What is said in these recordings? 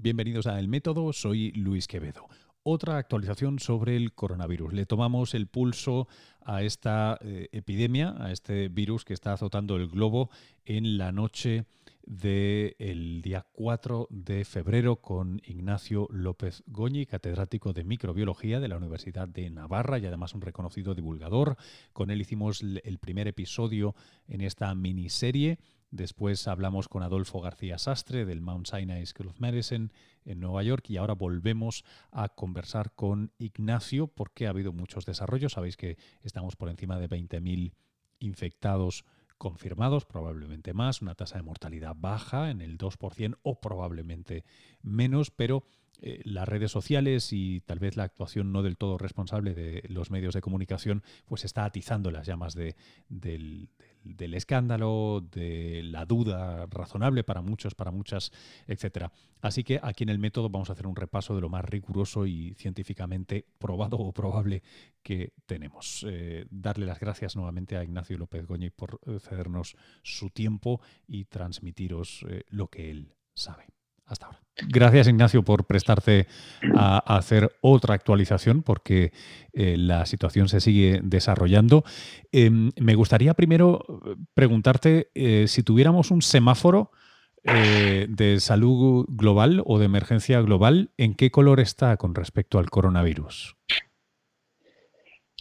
Bienvenidos a El Método, soy Luis Quevedo. Otra actualización sobre el coronavirus. Le tomamos el pulso a esta eh, epidemia, a este virus que está azotando el globo en la noche del día 4 de febrero con Ignacio López Goñi, catedrático de microbiología de la Universidad de Navarra y además un reconocido divulgador. Con él hicimos el primer episodio en esta miniserie Después hablamos con Adolfo García Sastre del Mount Sinai School of Medicine en Nueva York y ahora volvemos a conversar con Ignacio porque ha habido muchos desarrollos. Sabéis que estamos por encima de 20.000 infectados confirmados, probablemente más, una tasa de mortalidad baja en el 2% o probablemente menos, pero eh, las redes sociales y tal vez la actuación no del todo responsable de los medios de comunicación, pues está atizando las llamas de, del, del, escándalo, de la duda razonable para muchos, para muchas, etcétera. Así que aquí en el método vamos a hacer un repaso de lo más riguroso y científicamente probado o probable que tenemos. Eh, darle las gracias nuevamente a Ignacio López Goñi por eh, cedernos su tiempo y transmitiros lo que él sabe hasta ahora. Gracias Ignacio por prestarte a, hacer otra actualización porque eh, la situación se sigue desarrollando. Em, me gustaría primero preguntarte eh, si tuviéramos un semáforo eh, de salud global o de emergencia global, ¿en qué color está con respecto al coronavirus?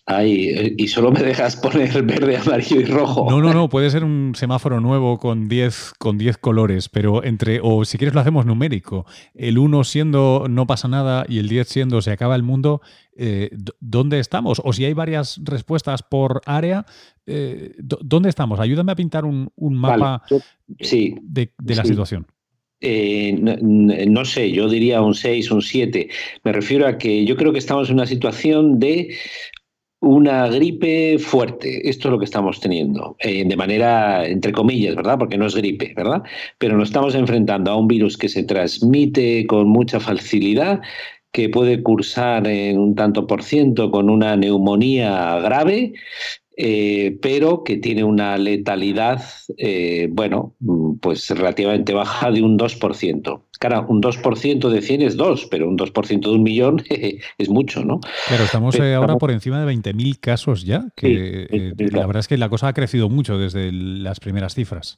Ay, y solo me dejas poner verde, amarillo y rojo. No, no, no, puede ser un semáforo nuevo con 10 con colores, pero entre, o si quieres lo hacemos numérico, el 1 siendo no pasa nada y el 10 siendo se acaba el mundo, eh, ¿dónde estamos? O si hay varias respuestas por área, eh, ¿dónde estamos? Ayúdame a pintar un, mapa de, la situación. Eh, no, sé, yo diría un 6, un 7. Me refiero a que yo creo que estamos en una situación de una gripe fuerte. Esto es lo que estamos teniendo, eh, de manera, entre comillas, ¿verdad? Porque no es gripe, ¿verdad? Pero nos estamos enfrentando a un virus que se transmite con mucha facilidad, que puede cursar en un tanto por ciento con una neumonía grave eh, pero que tiene una letalidad, eh, bueno, pues relativamente baja de un 2%. Claro, un 2% de 100 es 2, pero un 2% de un millón es mucho, ¿no? Pero estamos eh, ahora por encima de 20.000 casos ya, que la verdad es que la cosa ha crecido mucho desde las primeras cifras.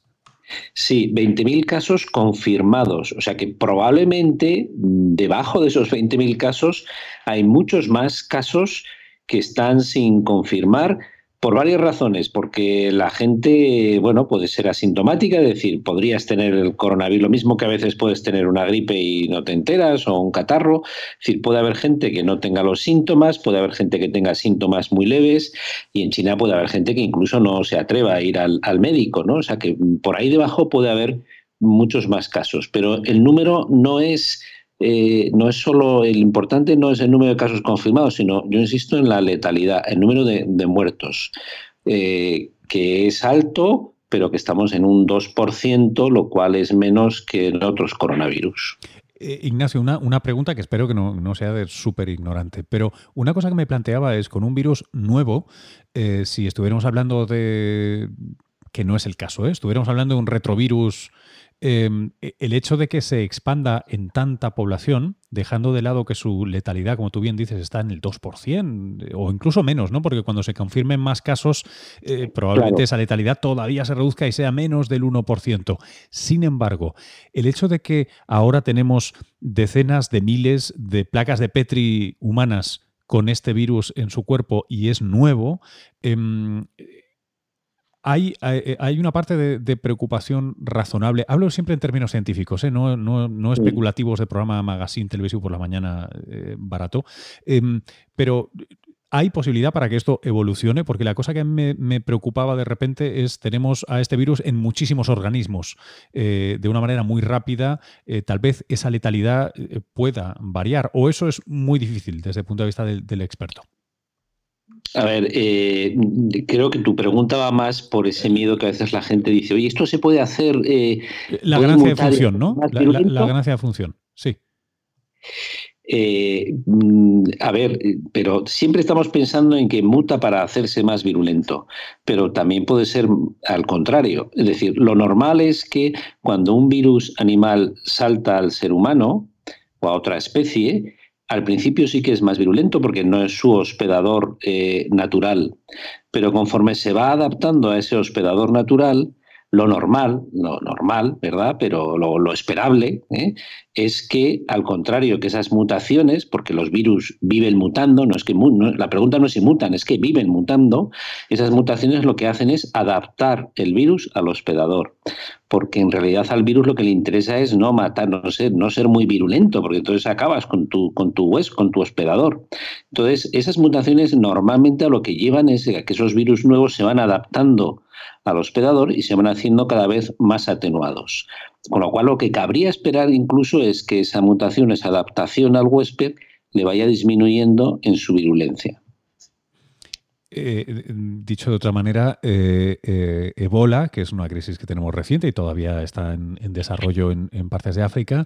Sí, 20.000 casos confirmados. O sea que probablemente debajo de esos 20.000 casos hay muchos más casos que están sin confirmar por varias razones, porque la gente, bueno, puede ser asintomática, es decir, podrías tener el coronavirus, lo mismo que a veces puedes tener una gripe y no te enteras, o un catarro, es decir, puede haber gente que no tenga los síntomas, puede haber gente que tenga síntomas muy leves, y en China puede haber gente que incluso no se atreva a ir al, al médico, ¿no? O sea que por ahí debajo puede haber muchos más casos, pero el número no es eh, no es solo el importante, no es el número de casos confirmados, sino yo insisto en la letalidad, el número de, muertos, eh, que es alto, pero que estamos en un 2%, lo cual es menos que en otros coronavirus. Eh, Ignacio, una, una, pregunta que espero que no, sea de súper ignorante, pero una cosa que me planteaba es con un virus nuevo, si estuviéramos hablando de, que no es el caso, estuviéramos hablando de un retrovirus Em, e, el hecho de que se expanda en tanta población, dejando de lado que su letalidad, como tú bien dices, está en el 2% eh, o incluso menos, ¿no? Porque cuando se confirmen más casos, eh, probablemente esa letalidad todavía se reduzca y sea menos del 1%. Sin embargo, el hecho de que ahora tenemos decenas de miles de placas de Petri humanas con este virus en su cuerpo y es nuevo, em, hay, eh, hay, una parte de, preocupación razonable. Hablo siempre en términos científicos, ¿eh? no, no, especulativos de programa magazine televisivo por la mañana eh, barato. Em, pero hay posibilidad para que esto evolucione, porque la cosa que me, me preocupaba de repente es tenemos a este virus en muchísimos organismos de una manera muy rápida. tal vez esa letalidad pueda variar, o eso es muy difícil desde el punto de vista del experto. A ver, eh, creo que tu pregunta va más por ese miedo que a veces la gente dice, oye, esto se puede hacer. Eh, la ganancia de función, ¿no? La, ganancia de función, sí. Eh, mm, a ver, pero siempre estamos pensando en que muta para hacerse más virulento, pero también puede ser al contrario. Es decir, lo normal es que cuando un virus animal salta al ser humano, o a otra especie, al principio sí que es más virulento porque no es su hospedador eh, natural, pero conforme se va adaptando a ese hospedador natural, lo normal, lo normal, ¿verdad? Pero lo, esperable ¿eh? es que, al contrario, que esas mutaciones, porque los virus viven mutando, no es que la pregunta no es si mutan, es que viven mutando, esas mutaciones lo que hacen es adaptar el virus al hospedador. Porque en realidad al virus lo que le interesa es no matar, no ser, no ser muy virulento, porque entonces acabas con tu, con tu con tu hospedador. Entonces, esas mutaciones normalmente a lo que llevan es a que esos virus nuevos se van adaptando al hospedador y se van haciendo cada vez más atenuados. Con lo cual lo que cabría esperar incluso es que esa mutación, esa adaptación al huésped, le vaya disminuyendo en su virulencia. Eh, dicho de otra manera, eh, eh, Ebola, que es una crisis que tenemos reciente y todavía está en, desarrollo en, partes de África,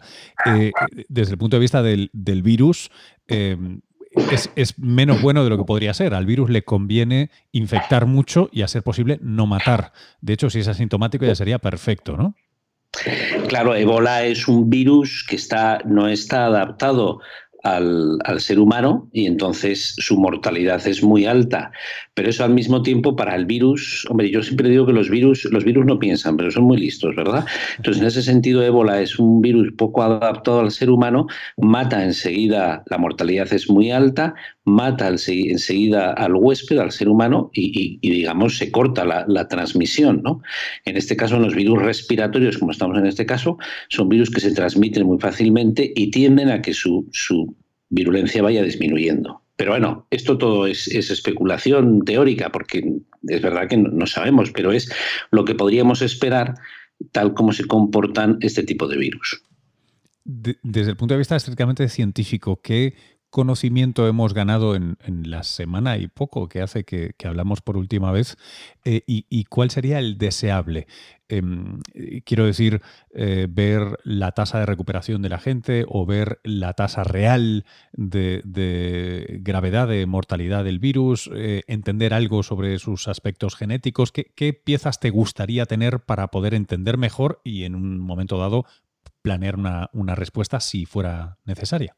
desde el punto de vista del, virus, es, menos bueno de lo que podría ser. Al virus le conviene infectar mucho y, a ser posible, no matar. De hecho, si es asintomático ya sería perfecto, ¿no? Claro, Ebola es un virus que está, no está adaptado al, ser humano y entonces su mortalidad es muy alta. Pero eso al mismo tiempo para el virus, hombre, yo siempre digo que los virus, los virus no piensan, pero son muy listos, ¿verdad? Entonces, en ese sentido, ébola es un virus poco adaptado al ser humano, mata enseguida, la mortalidad es muy alta, mata enseguida al huésped, al ser humano, y, digamos, se corta la, transmisión, ¿no? En este caso, los virus respiratorios, como estamos en este caso, son virus que se transmiten muy fácilmente y tienden a que su, su virulencia vaya disminuyendo. Pero bueno, esto todo es, especulación teórica, porque es verdad que no, sabemos, pero es lo que podríamos esperar tal como se comportan este tipo de virus. desde el punto de vista estrictamente científico, ¿qué conocimiento hemos ganado en, la semana y poco que hace que, hablamos por última vez eh, y, cuál sería el deseable. Em, quiero decir, eh, ver la tasa de recuperación de la gente o ver la tasa real de, gravedad, de mortalidad del virus, eh, entender algo sobre sus aspectos genéticos. ¿Qué piezas te gustaría tener para poder entender mejor y en un momento dado planear una respuesta si fuera necesaria?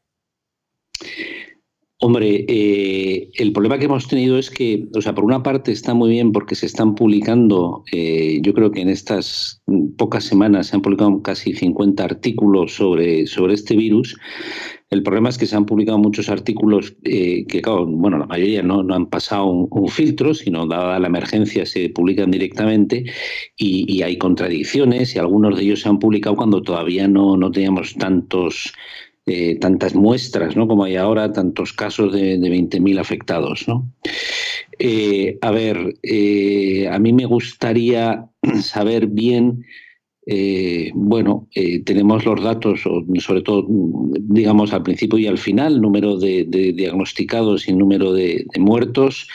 Hombre, eh, el problema que hemos tenido es que, o sea, por una parte está muy bien porque se están publicando, eh, yo creo que en estas pocas semanas se han publicado casi 50 artículos sobre, sobre este virus. El problema es que se han publicado muchos artículos eh, que, claro, bueno, la mayoría no, no han pasado un, filtro, sino dada la emergencia se publican directamente y, y, hay contradicciones y algunos de ellos se han publicado cuando todavía no, no teníamos tantos eh, tantas muestras, ¿no? Como hay ahora, tantos casos de, de 20.000 afectados. Eh, a ver, eh, a mí me gustaría saber bien, bueno, tenemos los datos, sobre todo, digamos, al principio y al final, número de, diagnosticados y número de muertos.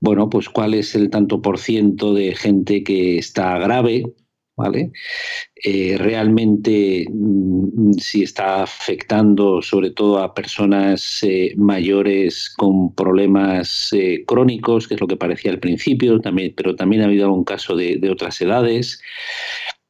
Bueno, pues cuál es el tanto por ciento de gente que está grave, ¿vale? Eh, realmente mm, si está afectando sobre todo a personas eh, mayores con problemas eh, crónicos, que es lo que parecía al principio, también, pero también ha habido algún caso de, de otras edades.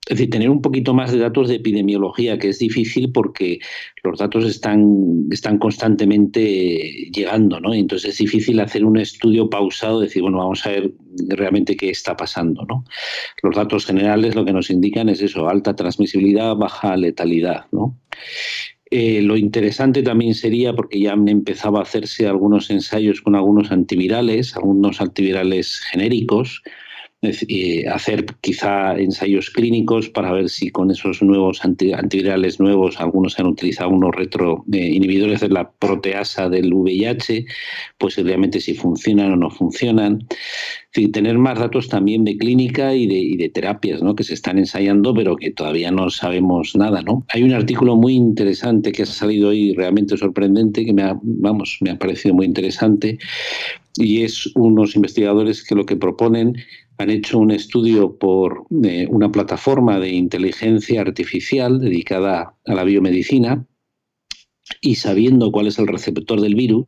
Es decir, tener un poquito más de datos de epidemiología, que es difícil porque los datos están, están constantemente llegando, ¿no? Entonces es difícil hacer un estudio pausado, decir, bueno, vamos a ver realmente qué está pasando, ¿no? Los datos generales lo que nos indican es eso, alta transmisibilidad, baja letalidad, ¿no? Eh, lo interesante también sería, porque ya han empezado a hacerse algunos ensayos con algunos antivirales, algunos antivirales genéricos, eh, hacer quizá ensayos clínicos para ver si con esos nuevos antivirales nuevos, algunos han utilizado unos retro eh, inhibidores de la proteasa del VIH, pues realmente si funcionan o no funcionan. tener más datos también de clínica y de, terapias ¿no? que se están ensayando, pero que todavía no sabemos nada. ¿no? Hay un artículo muy interesante que ha salido hoy, realmente sorprendente, que me ha, vamos, me ha parecido muy interesante, y es unos investigadores que lo que proponen han hecho un estudio por eh, una plataforma de inteligencia artificial dedicada a la biomedicina y sabiendo cuál es el receptor del virus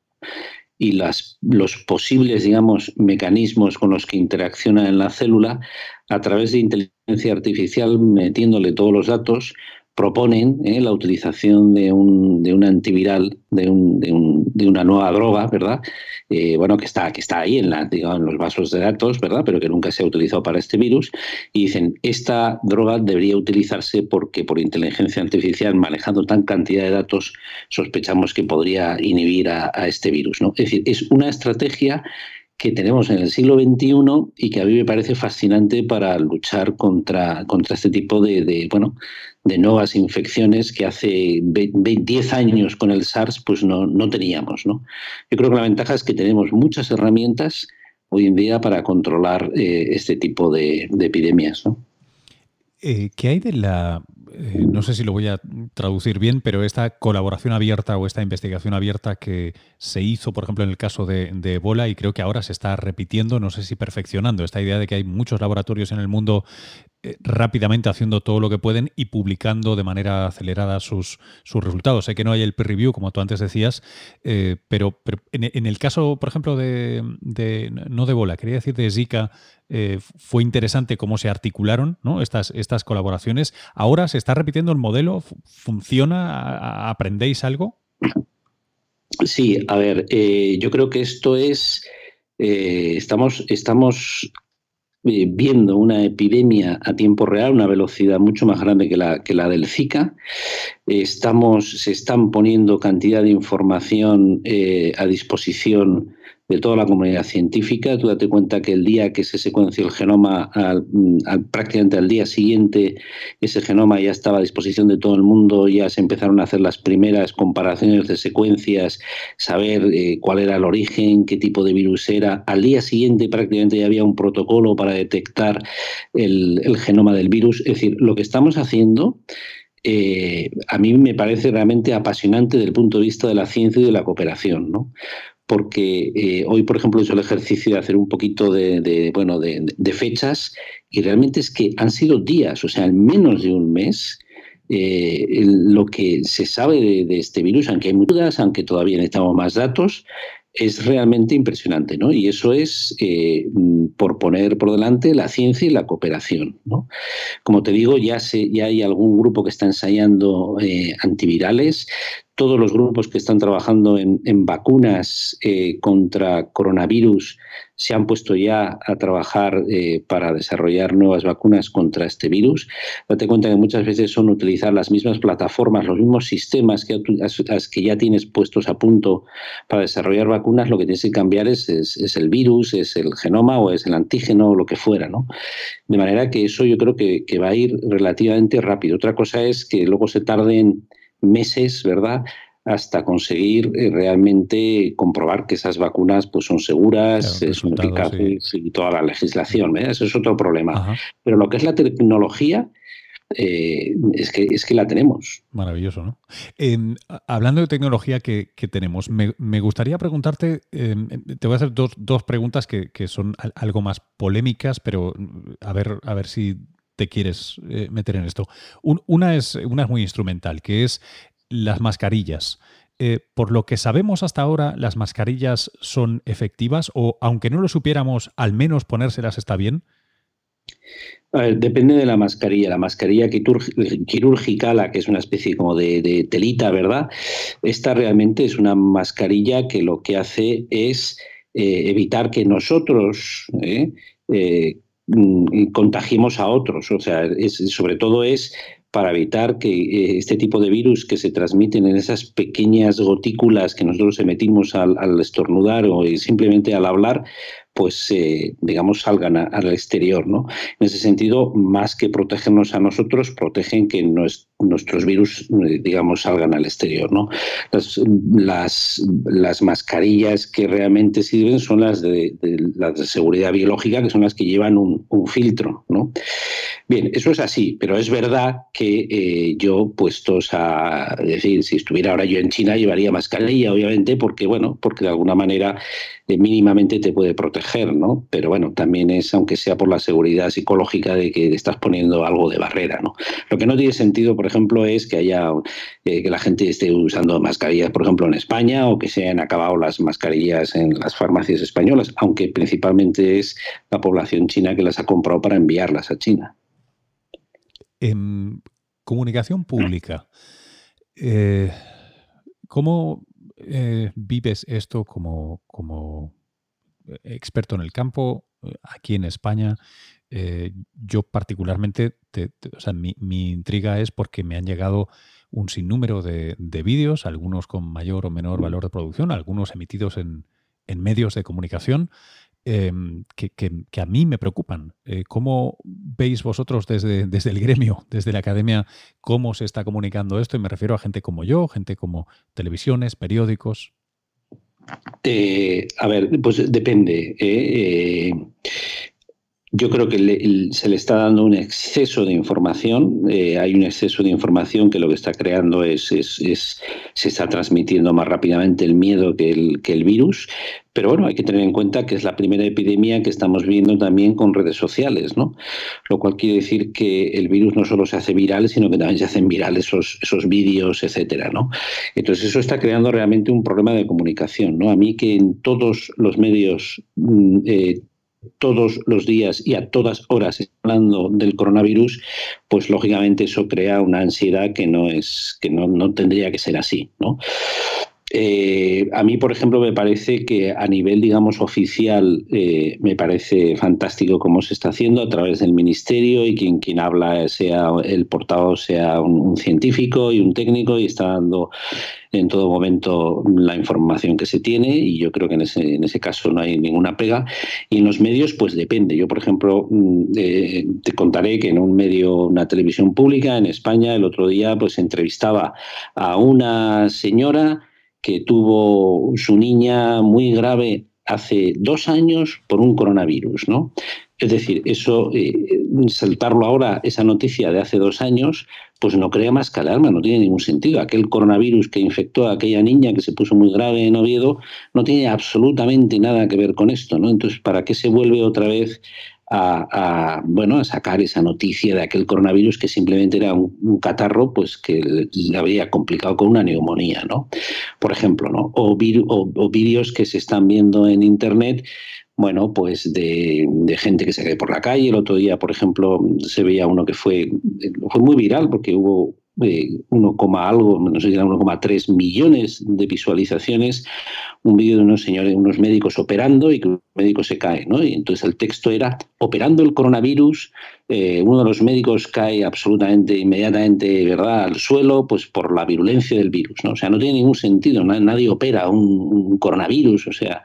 y las, los posibles, digamos, mecanismos con los que interacciona en la célula, a través de inteligencia artificial, metiéndole todos los datos, proponen eh, la utilización de un, de un antiviral, de, un, de, un, de, una nueva droga, ¿verdad? Eh, bueno, que está, que está ahí en, la, digamos, en los vasos de datos, ¿verdad? Pero que nunca se ha utilizado para este virus. Y dicen, esta droga debería utilizarse porque por inteligencia artificial, manejando tan cantidad de datos, sospechamos que podría inhibir a, este virus, ¿no? Es decir, es una estrategia que tenemos en el siglo XXI y que a mí me parece fascinante para luchar contra, contra este tipo de, bueno, de nuevas infecciones que hace 10 años con el SARS pues no, no teníamos. ¿no? Yo creo que la ventaja es que tenemos muchas herramientas hoy en día para controlar eh, este tipo de, epidemias. ¿no? Eh, ¿Qué hay de la eh, no sé si lo voy a traducir bien, pero esta colaboración abierta o esta investigación abierta que se hizo, por ejemplo, en el caso de, de, Ebola y creo que ahora se está repitiendo, no sé si perfeccionando, esta idea de que hay muchos laboratorios en el mundo rápidamente haciendo todo lo que pueden y publicando de manera acelerada sus, sus resultados. Sé que no hay el peer review, como tú antes decías, eh, pero, en, el caso, por ejemplo, de, no de Ebola, quería decir de Zika, eh, fue interesante cómo se articularon ¿no? estas, estas colaboraciones. Ahora se está repitiendo el modelo, ¿funciona? ¿Aprendéis algo? Sí, a ver, yo creo que esto es, estamos, estamos eh, viendo una epidemia a tiempo real, una velocidad mucho más grande que la, que la del Zika. Estamos, se están poniendo cantidad de información eh, a disposición de toda la comunidad científica. Tú date cuenta que el día que se secuenció el genoma, prácticamente al día siguiente, ese genoma ya estaba a disposición de todo el mundo, ya se empezaron a hacer las primeras comparaciones de secuencias, saber eh, cuál era el origen, qué tipo de virus era. Al día siguiente prácticamente ya había un protocolo para detectar el, genoma del virus. Es decir, lo que estamos haciendo eh, a mí me parece realmente apasionante desde el punto de vista de la ciencia y de la cooperación, ¿no? Porque eh, hoy, por ejemplo, he hecho el ejercicio de hacer un poquito de, bueno, de, fechas y realmente es que han sido días, o sea, en menos de un mes, eh, lo que se sabe de, este virus, aunque hay muchas dudas, aunque todavía necesitamos más datos, es realmente impresionante, ¿no? Y eso es eh, por poner por delante la ciencia y la cooperación, ¿no? Como te digo, ya, se, ya hay algún grupo que está ensayando antivirales todos los grupos que están trabajando en, vacunas eh, contra coronavirus se han puesto ya a trabajar eh, para desarrollar nuevas vacunas contra este virus. Date cuenta que muchas veces son utilizar las mismas plataformas, los mismos sistemas que, que ya tienes puestos a punto para desarrollar vacunas. Lo que tienes que cambiar es, es, el virus, es el genoma o es el antígeno o lo que fuera. ¿no? De manera que eso yo creo que, que va a ir relativamente rápido. Otra cosa es que luego se tarden meses, ¿verdad? hasta conseguir eh, realmente comprobar que esas vacunas pues, son seguras, son eficaces y toda la legislación. Ese es otro problema. Pero lo que es la tecnología, eh, es, que, es que la tenemos. Maravilloso, ¿no? Em, hablando de tecnología que, tenemos, me, gustaría preguntarte, em, te voy a hacer dos, dos preguntas que, que, son algo más polémicas, pero a ver, a ver si te quieres eh, meter en esto. una, es, una muy instrumental, que es las mascarillas. Eh, por lo que sabemos hasta ahora, ¿las mascarillas son efectivas o, aunque no lo supiéramos, al menos ponérselas está bien? Depende de la mascarilla. La mascarilla quirúrgica, la que es una especie como de, telita, ¿verdad? Esta realmente es una mascarilla que lo que hace es eh, evitar que nosotros Mm, contagiemos a otros. O sea, sobre todo es para evitar que eh, este tipo de virus que se transmiten en esas pequeñas gotículas que nosotros emitimos al estornudar o simplemente al hablar, pues eh, digamos salgan al exterior, ¿no? En ese sentido, más que protegernos a nosotros, protegen que nuestros virus, eh, digamos, salgan al exterior, ¿no? Las, las, mascarillas que realmente sirven son las de, las de seguridad biológica, que son las que llevan un, filtro, ¿no? Bien, eso es así, pero es verdad que eh, yo, puestos a decir, si estuviera ahora yo en China, llevaría mascarilla, obviamente, porque, bueno, porque de alguna manera mínimamente te puede proteger, ¿no? Pero bueno, también es, aunque sea por la seguridad psicológica de que estás poniendo algo de barrera, ¿no? Lo que no tiene sentido, por ejemplo, es que haya eh, que la gente esté usando mascarillas, por ejemplo, en España o que se hayan acabado las mascarillas en las farmacias españolas, aunque principalmente es la población china que las ha comprado para enviarlas a China. Em, Comunicación pública. Eh, ¿Cómo eh, vives esto como, como experto en el campo aquí en España? Yo particularmente, o sea, mi, intriga es porque me han llegado un sinnúmero de, de vídeos, algunos con mayor o menor valor de producción, algunos emitidos en, en medios de comunicación, Em, que, a mí me preocupan. Eh, ¿Cómo veis vosotros desde, desde el gremio, desde la academia, cómo se está comunicando esto? Y me refiero a gente como yo, gente como televisiones, periódicos. Eh, a ver, pues depende. ¿Eh? yo creo que se le está dando un exceso de información. hay un exceso de información que lo que está creando es, es, se está transmitiendo más rápidamente el miedo que el, virus. Pero bueno, hay que tener en cuenta que es la primera epidemia que estamos viendo también con redes sociales, ¿no? Lo cual quiere decir que el virus no solo se hace viral, sino que también se hacen virales esos, esos vídeos, etcétera, ¿no? Entonces eso está creando realmente un problema de comunicación, ¿no? A mí que en todos los medios mm, eh, todos los días y a todas horas hablando del coronavirus, pues lógicamente eso crea una ansiedad que no es que no, no tendría que ser así, ¿no? Eh, a mí, por ejemplo, me parece que a nivel, digamos, oficial, eh, me parece fantástico cómo se está haciendo a través del ministerio y quien, quien habla, sea el portavoz, sea un, científico y un técnico y está dando en todo momento la información que se tiene y yo creo que en ese, en ese caso no hay ninguna pega. Y en los medios, pues depende. Yo, por ejemplo, mm, eh, te contaré que en un medio, una televisión pública en España, el otro día, pues entrevistaba a una señora que tuvo su niña muy grave hace dos años por un coronavirus, ¿no? Es decir, eso, eh, saltarlo ahora, esa noticia de hace dos años, pues no crea más que alarma, no tiene ningún sentido. Aquel coronavirus que infectó a aquella niña que se puso muy grave en Oviedo no tiene absolutamente nada que ver con esto, ¿no? Entonces, ¿para qué se vuelve otra vez a, bueno, a sacar esa noticia de aquel coronavirus que simplemente era un, catarro pues que le había complicado con una neumonía, ¿no? Por ejemplo, ¿no? O, vídeos que se están viendo en Internet bueno, pues de, gente que se cae por la calle. El otro día, por ejemplo, se veía uno que fue, fue muy viral porque hubo 1, algo, no sé si era 1,3 millones de visualizaciones, un vídeo de unos señores, unos médicos operando y que un médico se cae, ¿no? Y entonces el texto era, operando el coronavirus, eh, uno de los médicos cae absolutamente, inmediatamente, ¿verdad?, al suelo, pues por la virulencia del virus, ¿no? O sea, no tiene ningún sentido, nadie opera un coronavirus, o sea,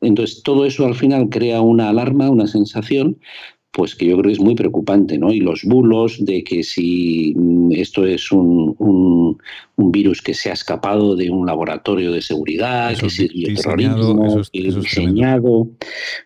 entonces todo eso al final crea una alarma, una sensación pues que yo creo que es muy preocupante, ¿no? Y los bulos de que si mm, esto es un, un, virus que se ha escapado de un laboratorio de seguridad, que si es terrorismo, que es diseñado.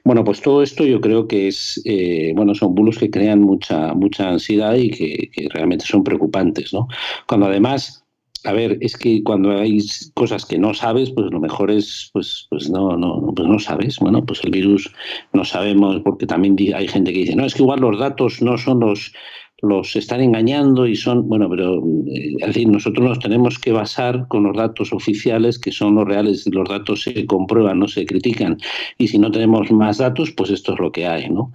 Bueno, pues todo esto yo creo que es, eh, bueno, son bulos que crean mucha, mucha ansiedad y que, que realmente son preocupantes, ¿no? Cuando además a ver, es que cuando hay cosas que no sabes, pues lo mejor es, pues, pues no, no, pues no sabes. Bueno, pues el virus no sabemos, porque también hay gente que dice, no, es que igual los datos no son los, los están engañando y son, bueno, pero eh, es decir, nosotros nos tenemos que basar con los datos oficiales que son los reales, los datos se comprueban, no se critican, y si no tenemos más datos, pues esto es lo que hay, ¿no?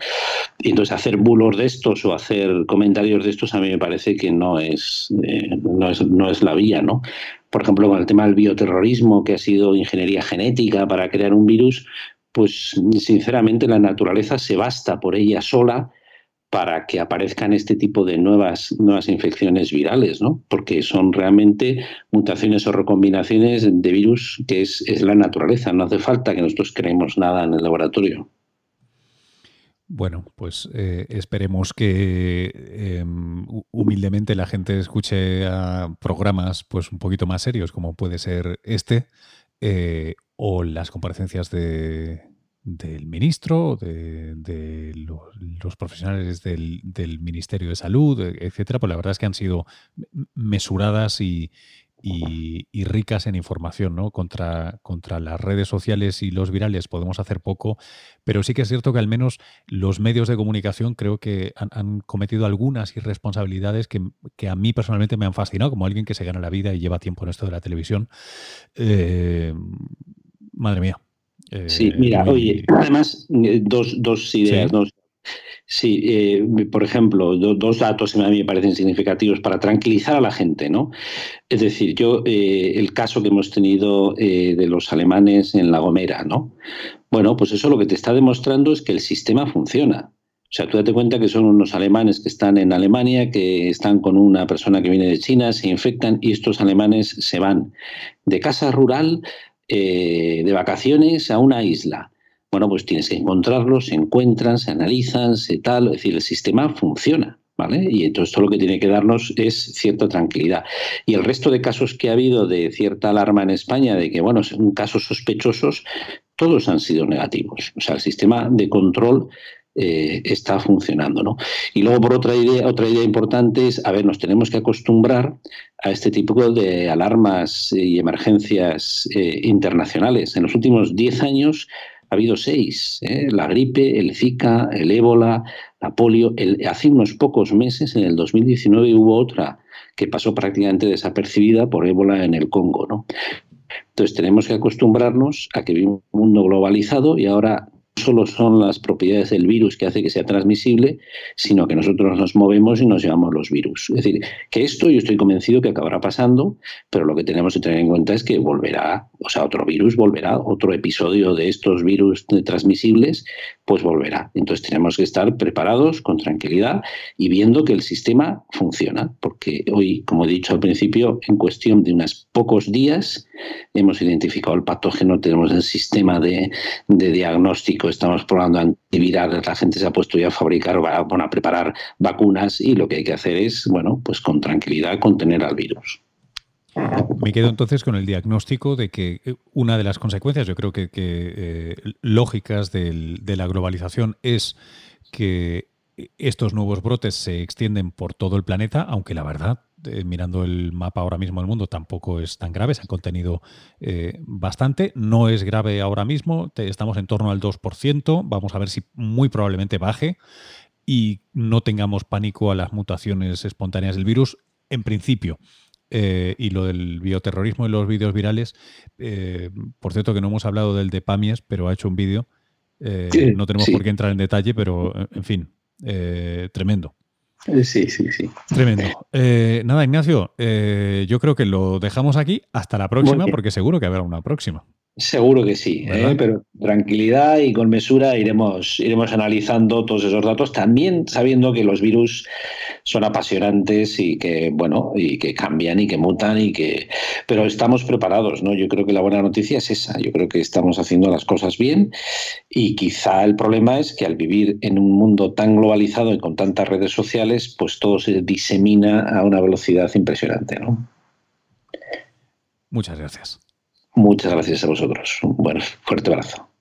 Entonces hacer bulos de estos o hacer comentarios de estos a mí me parece que no es, eh, no es, no es la vía, ¿no? Por ejemplo, con el tema del bioterrorismo, que ha sido ingeniería genética para crear un virus, pues sinceramente la naturaleza se basta por ella sola para que aparezcan este tipo de nuevas, nuevas infecciones virales, ¿no? Porque son realmente mutaciones o recombinaciones de virus que es, la naturaleza. No hace falta que nosotros creemos nada en el laboratorio. Bueno, pues eh, esperemos que em, humildemente la gente escuche a programas pues un poquito más serios, como puede ser este, eh, o las comparecencias de, del ministro, de, los, profesionales del, Ministerio de Salud, etcétera, pues la verdad es que han sido mesuradas y, ricas en información, ¿no? Contra, contra las redes sociales y los virales podemos hacer poco, pero sí que es cierto que al menos los medios de comunicación creo que han, cometido algunas irresponsabilidades que, a mí personalmente me han fascinado, como alguien que se gana la vida y lleva tiempo en esto de la televisión. Eh, madre mía, sí, eh, mira, oye, además, eh, dos, dos ideas. Sí, eh, por ejemplo, dos datos a mí me parecen significativos para tranquilizar a la gente, ¿no? Es decir, yo, eh, el caso que hemos tenido de los alemanes en La Gomera, ¿no? Bueno, pues eso lo que te está demostrando es que el sistema funciona. O sea, tú date cuenta que son unos alemanes que están en Alemania, que están con una persona que viene de China, se infectan y estos alemanes se van de casa rural, de vacaciones a una isla bueno, pues tienes que encontrarlos, se encuentran, se analizan, se tal, es decir, el sistema funciona. ¿Vale? Y entonces todo lo que tiene que darnos es cierta tranquilidad. Y el resto de casos que ha habido de cierta alarma en España, de que, bueno, son casos sospechosos, todos han sido negativos. O sea, el sistema de control eh, está funcionando. ¿no? Y luego, por otra idea, otra idea importante es, a ver, nos tenemos que acostumbrar a este tipo de alarmas y emergencias eh, internacionales. En los últimos 10 años ha habido seis, ¿eh? la gripe, el Zika, el ébola, la polio. hace unos pocos meses, en el 2019, hubo otra que pasó prácticamente desapercibida por ébola en el Congo. ¿no? Entonces tenemos que acostumbrarnos a que vivimos un mundo globalizado y ahora solo son las propiedades del virus que hace que sea transmisible, sino que nosotros nos movemos y nos llevamos los virus. Es decir, que esto yo estoy convencido que acabará pasando, pero lo que tenemos que tener en cuenta es que volverá, o sea, otro virus volverá, otro episodio de estos virus transmisibles, pues volverá. Entonces tenemos que estar preparados con tranquilidad y viendo que el sistema funciona, porque hoy, como he dicho al principio, en cuestión de unos pocos días hemos identificado el patógeno, tenemos el sistema de, de diagnóstico estamos probando antivirales, la gente se ha puesto ya a fabricar, bueno, a preparar vacunas y lo que hay que hacer es, bueno, pues con tranquilidad contener al virus. Me quedo entonces con el diagnóstico de que eh, una de las consecuencias, yo creo que, eh, lógicas de la globalización es que estos nuevos brotes se extienden por todo el planeta, aunque la verdad eh, mirando el mapa ahora mismo del mundo, tampoco es tan grave, se han contenido eh, bastante. No es grave ahora mismo, estamos en torno al 2%, vamos a ver si muy probablemente baje y no tengamos pánico a las mutaciones espontáneas del virus, en principio. Eh, y lo del bioterrorismo y los vídeos virales, por cierto que no hemos hablado del de Pamies, pero ha hecho un vídeo. no tenemos por qué entrar en detalle, pero en fin, tremendo. Eh, sí, sí, sí. Tremendo. Eh, nada, Ignacio, eh, yo creo que lo dejamos aquí. Hasta la próxima, porque seguro que habrá una próxima. Seguro que sí, ¿eh? pero tranquilidad y con mesura iremos, iremos analizando todos esos datos, también sabiendo que los virus son apasionantes y que, bueno, y que cambian y que mutan y que. Pero estamos preparados, ¿no? Yo creo que la buena noticia es esa. Yo creo que estamos haciendo las cosas bien y quizá el problema es que al vivir en un mundo tan globalizado y con tantas redes sociales, pues todo se disemina a una velocidad impresionante, ¿no? Muchas gracias. Muchas gracias a vosotros. Un fuerte abrazo.